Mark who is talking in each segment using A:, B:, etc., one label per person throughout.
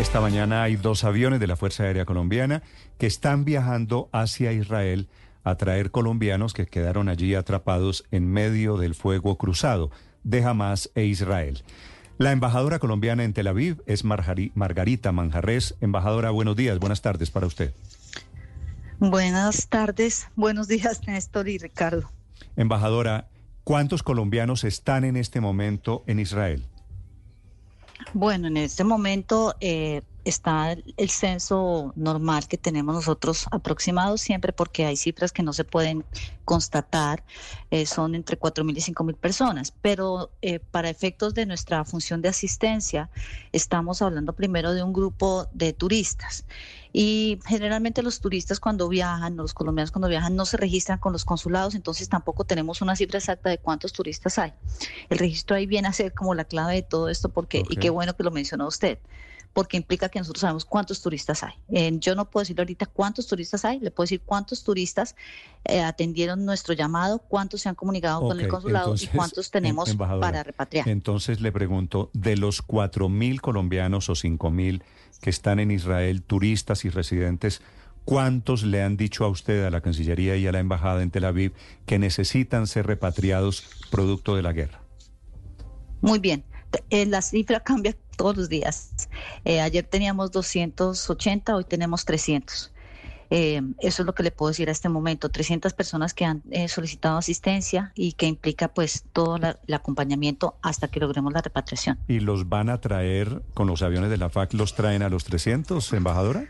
A: Esta mañana hay dos aviones de la Fuerza Aérea Colombiana que están viajando hacia Israel a traer colombianos que quedaron allí atrapados en medio del fuego cruzado de Hamas e Israel. La embajadora colombiana en Tel Aviv es Margarita Manjarres. Embajadora, buenos días, buenas tardes para usted.
B: Buenas tardes, buenos días Néstor y Ricardo.
A: Embajadora, ¿cuántos colombianos están en este momento en Israel?
B: Bueno, en este momento eh, está el censo normal que tenemos nosotros aproximado siempre porque hay cifras que no se pueden constatar, eh, son entre 4.000 y 5.000 personas, pero eh, para efectos de nuestra función de asistencia estamos hablando primero de un grupo de turistas. Y generalmente los turistas cuando viajan, los colombianos cuando viajan no se registran con los consulados, entonces tampoco tenemos una cifra exacta de cuántos turistas hay. El registro ahí viene a ser como la clave de todo esto porque y qué bueno que lo mencionó usted porque implica que nosotros sabemos cuántos turistas hay. yo no puedo decir ahorita cuántos turistas hay, le puedo decir cuántos turistas eh, atendieron nuestro llamado, cuántos se han comunicado con el consulado y cuántos tenemos para repatriar.
A: Entonces le pregunto, de los cuatro mil colombianos o cinco mil que están en Israel, turistas y residentes, ¿cuántos le han dicho a usted, a la Cancillería y a la Embajada en Tel Aviv, que necesitan ser repatriados producto de la guerra?
B: Muy bien. Eh, la cifra cambia todos los días. Eh, ayer teníamos 280, hoy tenemos 300. Eh, eso es lo que le puedo decir a este momento. 300 personas que han solicitado asistencia y que implica pues todo el acompañamiento hasta que logremos la repatriación.
A: ¿Y los van a traer con los aviones de la FAC? ¿Los traen a los 300, embajadora?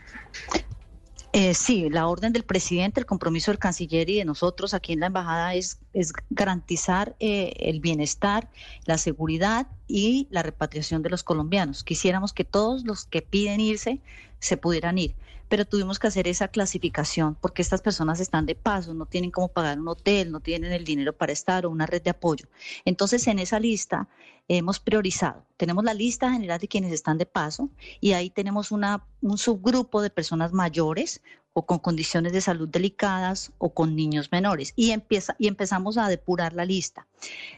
B: Eh, sí, la orden del presidente, el compromiso del canciller y de nosotros aquí en la embajada es, es garantizar eh, el bienestar, la seguridad y la repatriación de los colombianos. Quisiéramos que todos los que piden irse se pudieran ir, pero tuvimos que hacer esa clasificación porque estas personas están de paso, no tienen cómo pagar un hotel, no tienen el dinero para estar o una red de apoyo. Entonces, en esa lista hemos priorizado. Tenemos la lista general de quienes están de paso y ahí tenemos una, un subgrupo de personas mayores o con condiciones de salud delicadas o con niños menores. Y, empieza, y empezamos a depurar la lista.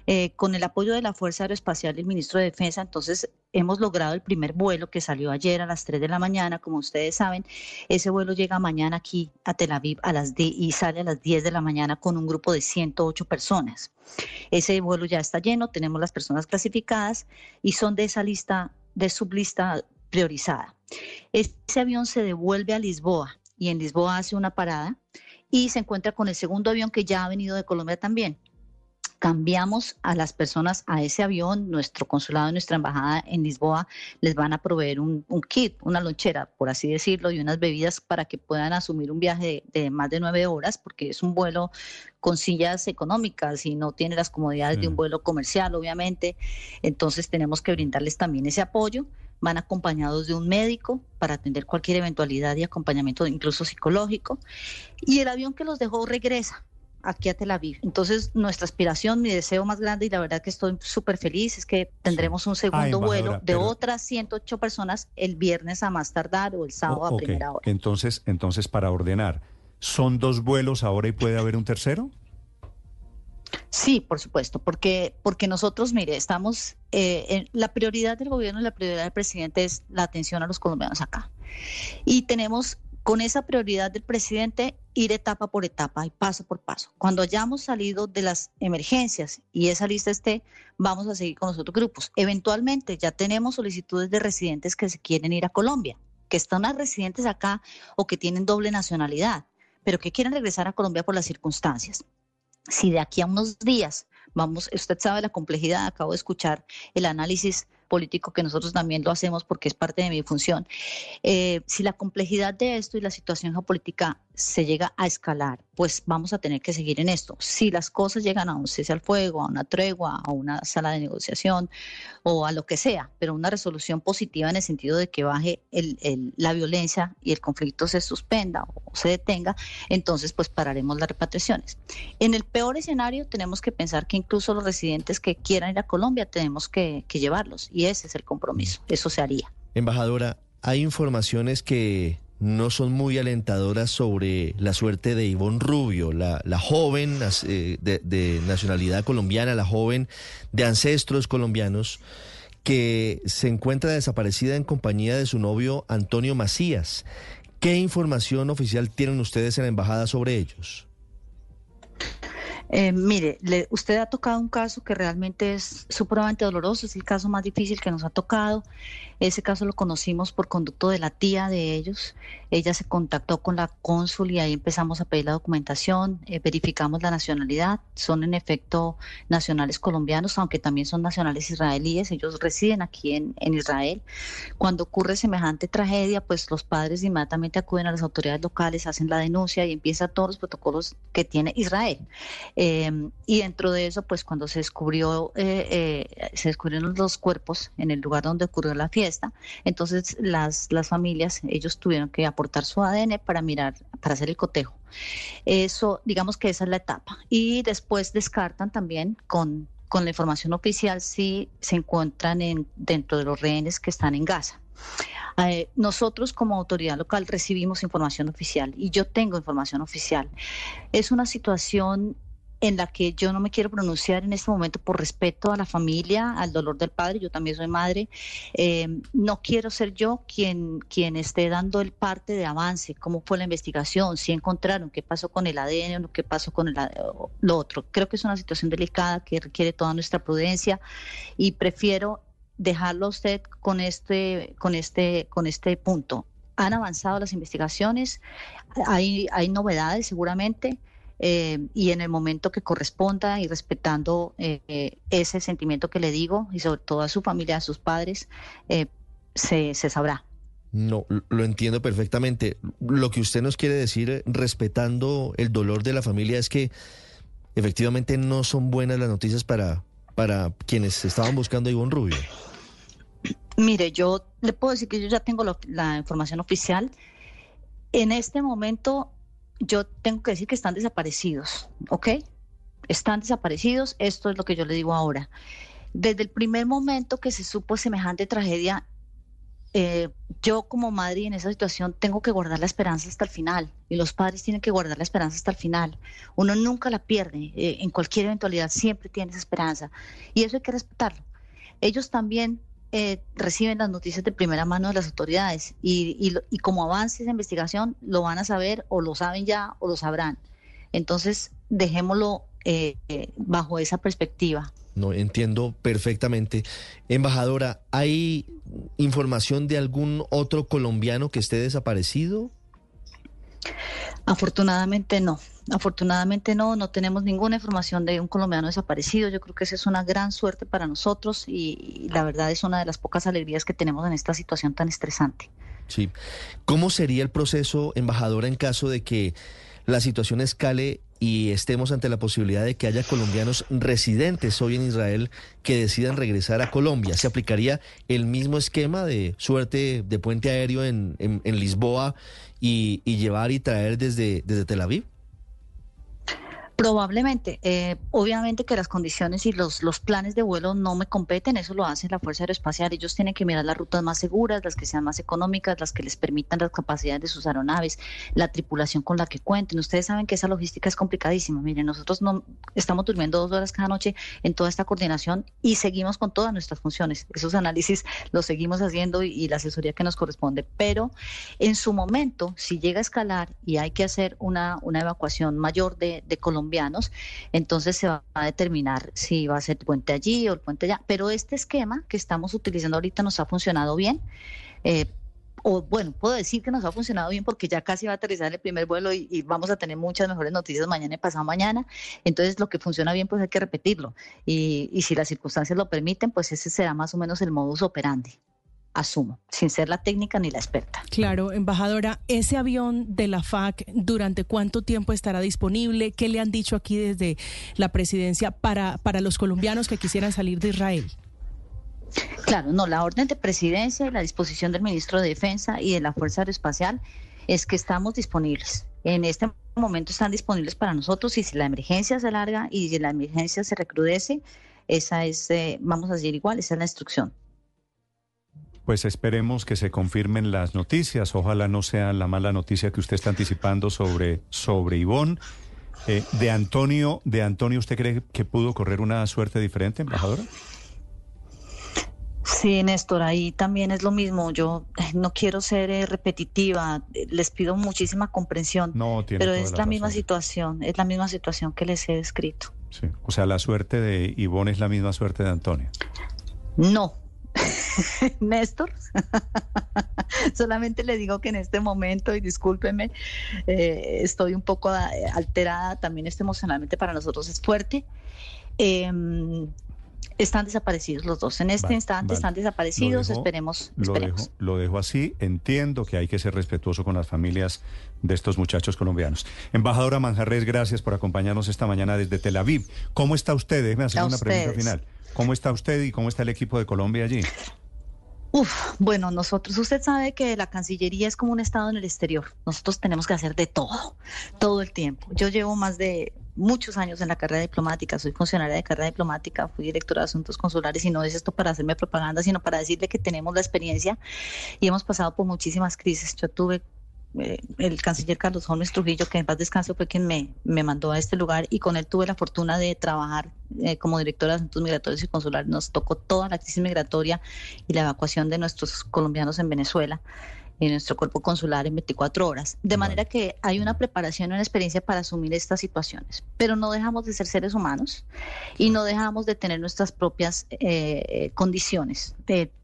B: Eh, con el apoyo de la Fuerza Aeroespacial y el ministro de Defensa, entonces hemos logrado el primer vuelo que salió ayer a las 3 de la mañana, como ustedes saben. Ese vuelo llega mañana aquí a Tel Aviv a las y sale a las 10 de la mañana con un grupo de 108 personas. Ese vuelo ya está lleno, tenemos las personas clasificadas y son de esa lista, de sublista priorizada. Ese avión se devuelve a Lisboa y en Lisboa hace una parada y se encuentra con el segundo avión que ya ha venido de Colombia también cambiamos a las personas a ese avión, nuestro consulado, nuestra embajada en Lisboa les van a proveer un, kit, una lonchera, por así decirlo, y unas bebidas para que puedan asumir un viaje de, más de nueve horas, porque es un vuelo con sillas económicas y no tiene las comodidades de un vuelo comercial, obviamente. Entonces tenemos que brindarles también ese apoyo. Van acompañados de un médico para atender cualquier eventualidad y acompañamiento incluso psicológico. Y el avión que los dejó regresa aquí a Tel Aviv. Entonces, nuestra aspiración, mi deseo más grande, y la verdad que estoy súper feliz, es que tendremos un segundo vuelo de otras 108 personas el viernes a más tardar o el sábado a primera hora.
A: Entonces, entonces, para ordenar, ¿son dos vuelos ahora y puede haber un tercero?
B: Sí, por supuesto, porque, porque nosotros, mire, estamos, eh, en, la prioridad del gobierno y la prioridad del presidente es la atención a los colombianos acá. Y tenemos con esa prioridad del presidente, ir etapa por etapa y paso por paso. Cuando hayamos salido de las emergencias y esa lista esté, vamos a seguir con los otros grupos. Eventualmente ya tenemos solicitudes de residentes que se quieren ir a Colombia, que están residentes acá o que tienen doble nacionalidad, pero que quieren regresar a Colombia por las circunstancias. Si de aquí a unos días vamos, usted sabe la complejidad, acabo de escuchar el análisis político que nosotros también lo hacemos porque es parte de mi función. Eh, si la complejidad de esto y la situación geopolítica se llega a escalar, pues vamos a tener que seguir en esto. Si las cosas llegan a un cese al fuego, a una tregua, a una sala de negociación o a lo que sea, pero una resolución positiva en el sentido de que baje la violencia y el conflicto se suspenda o se detenga, entonces pues pararemos las repatriaciones. En el peor escenario tenemos que pensar que incluso los residentes que quieran ir a Colombia tenemos que, que llevarlos y ese es el compromiso, eso se haría.
C: Embajadora, hay informaciones que no son muy alentadoras sobre la suerte de Ivonne Rubio, la, joven eh, de, nacionalidad colombiana, la joven de ancestros colombianos, que se encuentra desaparecida en compañía de su novio Antonio Macías. ¿Qué información oficial tienen ustedes en la embajada sobre ellos?
B: Eh, mire, usted ha tocado un caso que realmente es supremamente doloroso, es el caso más difícil que nos ha tocado. Ese caso lo conocimos por conducto de la tía de ellos. Ella se contactó con la cónsul y ahí empezamos a pedir la documentación, eh, verificamos la nacionalidad. Son en efecto nacionales colombianos, aunque también son nacionales israelíes. Ellos residen aquí en, Israel. Cuando ocurre semejante tragedia, pues los padres inmediatamente acuden a las autoridades locales, hacen la denuncia y empiezan todos los protocolos que tiene Israel. Em, y dentro de eso, pues cuando se descubrió, eh, se descubrieron los cuerpos en el lugar donde ocurrió la fiesta, entonces las, las familias, ellos tuvieron que aportar su ADN para mirar, para hacer el cotejo. Eso, digamos que esa es la etapa. Y después descartan también con, con la información oficial si se encuentran en, dentro de los rehenes que están en Gaza. Eh, nosotros como autoridad local recibimos información oficial y yo tengo información oficial. Es una situación en la que yo no me quiero pronunciar en este momento por respeto a la familia, al dolor del padre, yo también soy madre, eh, no quiero ser yo quien, quien esté dando el parte de avance, cómo fue la investigación, si encontraron, qué pasó con el ADN, qué pasó con el, lo otro. Creo que es una situación delicada que requiere toda nuestra prudencia y prefiero dejarlo usted con este, con este, con este punto. Han avanzado las investigaciones, hay, hay novedades seguramente. Eh, y en el momento que corresponda y respetando eh, ese sentimiento que le digo y sobre todo a su familia, a sus padres, eh, se, se sabrá.
C: No, lo entiendo perfectamente. Lo que usted nos quiere decir, respetando el dolor de la familia, es que efectivamente no son buenas las noticias para, para quienes estaban buscando a Ivonne Rubio.
B: Mire, yo le puedo decir que yo ya tengo la información oficial. En este momento yo tengo que decir que están desaparecidos, ¿ok? Están desaparecidos, esto es lo que yo le digo ahora. Desde el primer momento que se supo semejante tragedia, eh, yo como madre en esa situación tengo que guardar la esperanza hasta el final y los padres tienen que guardar la esperanza hasta el final. Uno nunca la pierde, eh, en cualquier eventualidad siempre tiene esa esperanza y eso hay que respetarlo. Ellos también eh, reciben las noticias de primera mano de las autoridades y, y, como avance esa investigación lo van a saber o lo saben ya o lo sabrán. Entonces, dejémoslo eh, bajo esa perspectiva.
C: No, entiendo perfectamente. Embajadora, ¿hay información de algún otro colombiano que esté desaparecido?
B: Afortunadamente no. Afortunadamente no, no tenemos ninguna información de un colombiano desaparecido. Yo creo que esa es una gran suerte para nosotros y, la verdad es una de las pocas alegrías que tenemos en esta situación tan estresante.
C: Sí. ¿Cómo sería el proceso, embajadora, en caso de que la situación escale y estemos ante la posibilidad de que haya colombianos residentes hoy en Israel que decidan regresar a Colombia. ¿Se aplicaría el mismo esquema de suerte de puente aéreo en, Lisboa y, llevar y traer desde, desde Tel Aviv?
B: Probablemente. Eh, obviamente que las condiciones y los, los planes de vuelo no me competen, eso lo hace la Fuerza Aeroespacial. Ellos tienen que mirar las rutas más seguras, las que sean más económicas, las que les permitan las capacidades de sus aeronaves, la tripulación con la que cuenten. Ustedes saben que esa logística es complicadísima. Miren, nosotros no estamos durmiendo dos horas cada noche en toda esta coordinación y seguimos con todas nuestras funciones. Esos análisis los seguimos haciendo y, la asesoría que nos corresponde. Pero en su momento, si llega a escalar y hay que hacer una, una evacuación mayor de, de Colombia, entonces se va a determinar si va a ser el puente allí o el puente allá. Pero este esquema que estamos utilizando ahorita nos ha funcionado bien. Eh, o bueno, puedo decir que nos ha funcionado bien porque ya casi va a aterrizar el primer vuelo y, vamos a tener muchas mejores noticias mañana y pasado mañana. Entonces, lo que funciona bien, pues hay que repetirlo. Y, y si las circunstancias lo permiten, pues ese será más o menos el modus operandi asumo, sin ser la técnica ni la experta.
D: Claro, embajadora, ese avión de la FAC, ¿durante cuánto tiempo estará disponible? ¿Qué le han dicho aquí desde la presidencia para, para los colombianos que quisieran salir de Israel?
B: Claro, no, la orden de presidencia y la disposición del ministro de Defensa y de la Fuerza Aeroespacial es que estamos disponibles. En este momento están disponibles para nosotros y si la emergencia se alarga y si la emergencia se recrudece, esa es, eh, vamos a decir igual, esa es la instrucción.
A: Pues esperemos que se confirmen las noticias. Ojalá no sea la mala noticia que usted está anticipando sobre, sobre Ivonne. Eh, de Antonio, de Antonio, ¿usted cree que pudo correr una suerte diferente, embajadora?
B: Sí, Néstor, ahí también es lo mismo. Yo no quiero ser eh, repetitiva, les pido muchísima comprensión,
A: no,
B: pero es
A: la,
B: la misma situación, es la misma situación que les he descrito.
A: Sí, o sea, la suerte de Ivonne es la misma suerte de Antonio.
B: No, Néstor, solamente le digo que en este momento, y discúlpeme, eh, estoy un poco eh, alterada, también este emocionalmente para nosotros es fuerte. Eh, están desaparecidos los dos. En este instante están desaparecidos. esperemos.
A: Lo dejo, lo dejo así. Entiendo que hay que ser respetuoso con las familias de estos muchachos colombianos. Embajadora Manjarres, gracias por acompañarnos esta mañana desde Tel Aviv. ¿Cómo está usted? Déjeme hacer una pregunta final. ¿Cómo está usted y cómo está el equipo de Colombia allí?
B: Uf, bueno, nosotros, usted sabe que la Cancillería es como un Estado en el exterior. Nosotros tenemos que hacer de todo, todo el tiempo. Yo llevo más de muchos años en la carrera diplomática, soy funcionaria de carrera diplomática, fui directora de asuntos consulares y no es esto para hacerme propaganda, sino para decirle que tenemos la experiencia y hemos pasado por muchísimas crisis. Yo tuve eh, el canciller Carlos Holmes Trujillo, que en paz descanso fue quien me, me mandó a este lugar y con él tuve la fortuna de trabajar eh, como directora de asuntos migratorios y consulares. Nos tocó toda la crisis migratoria y la evacuación de nuestros colombianos en Venezuela en nuestro cuerpo consular en 24 horas. De manera que hay una preparación y una experiencia para asumir estas situaciones, pero no dejamos de ser seres humanos y no dejamos de tener nuestras propias eh, condiciones.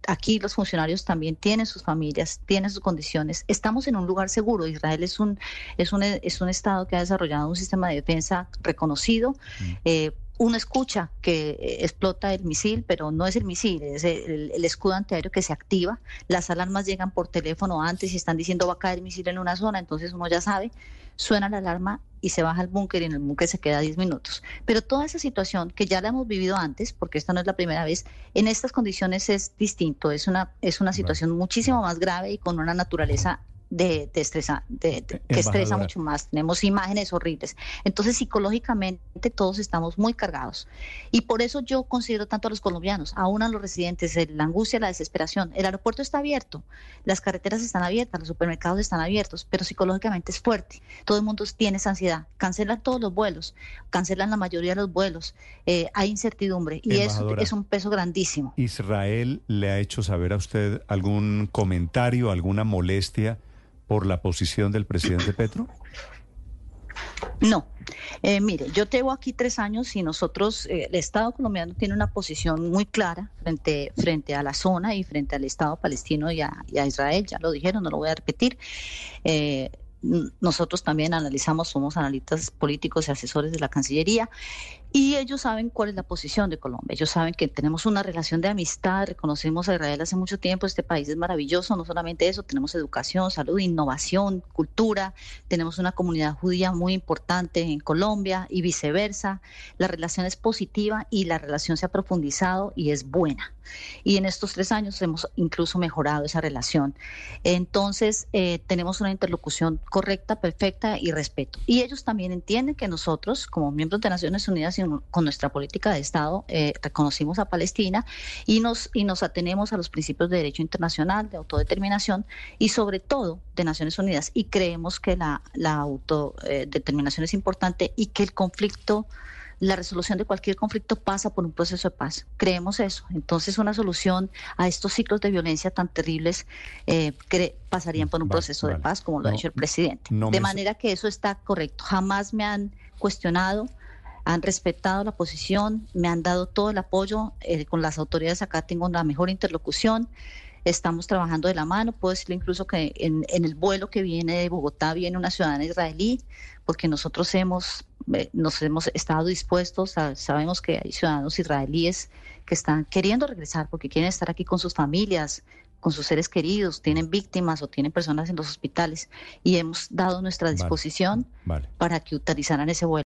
B: aquí los funcionarios también tienen sus familias, tienen sus condiciones. Estamos en un lugar seguro. Israel es un, es un, es un Estado que ha desarrollado un sistema de defensa reconocido. Mm. Eh, uno escucha que eh, explota el misil, pero no es el misil, es el, escudo antiaéreo que se activa. Las alarmas llegan por teléfono antes y están diciendo va a caer misil en una zona, entonces uno ya sabe, suena la alarma y se baja al búnker y en el búnker se queda 10 minutos. Pero toda esa situación que ya la hemos vivido antes, porque esta no es la primera vez, en estas condiciones es distinto, es una, es una situación muchísimo más grave y con una naturaleza de, estresa, de, que estresa mucho más. Tenemos imágenes horribles. Entonces, psicológicamente todos estamos muy cargados. Y por eso yo considero tanto a los colombianos, aún a los residentes, la angustia, la desesperación. El aeropuerto está abierto, las carreteras están abiertas, los supermercados están abiertos, pero psicológicamente es fuerte. Todo el mundo tiene esa ansiedad. Cancelan todos los vuelos, cancelan la mayoría de los vuelos. Eh, hay incertidumbre y eso es un peso grandísimo.
A: ¿Israel le ha hecho saber a usted algún comentario, alguna molestia? Por la posición del presidente Petro?
B: No. Eh, mire, yo tengo aquí tres años y nosotros, eh, el Estado colombiano tiene una posición muy clara frente, frente a la zona y frente al Estado palestino y a, Israel, ya lo dijeron, no lo voy a repetir. Eh, nosotros también analizamos, somos analistas políticos y asesores de la Cancillería y ellos saben cuál es la posición de Colombia. Ellos saben que tenemos una relación de amistad, reconocemos a Israel hace mucho tiempo, este país es maravilloso, no solamente eso, tenemos educación, salud, innovación, cultura, tenemos una comunidad judía muy importante en Colombia y viceversa. La relación es positiva y la relación se ha profundizado y es buena. Y en estos tres años hemos incluso mejorado esa relación. Entonces, eh, tenemos una interlocución correcta, perfecta y respeto. Y ellos también entienden que nosotros, como miembros de Naciones Unidas, con nuestra política de Estado eh, reconocimos a Palestina y nos, y nos atenemos a los principios de derecho internacional, de autodeterminación y sobre todo de Naciones Unidas. Y creemos que la, la autodeterminación es importante y que el conflicto la resolución de cualquier conflicto pasa por un proceso de paz. Creemos eso. Entonces, una solución a estos ciclos de violencia tan terribles eh, pasarían por un proceso de paz, como lo ha dicho el presidente. de manera que eso está correcto. Jamás me han cuestionado han respetado la posición, me han dado todo el apoyo. Eh, con las autoridades acá tengo la mejor interlocución. Estamos trabajando de la mano. Puedo decirle incluso que en, el vuelo que viene de Bogotá viene una ciudadana israelí, porque nosotros hemos, eh, nos hemos estado dispuestos, sabemos que hay ciudadanos israelíes que están queriendo regresar porque quieren estar aquí con sus familias, con sus seres queridos, tienen víctimas o tienen personas en los hospitales y hemos dado nuestra disposición para que utilizaran ese vuelo.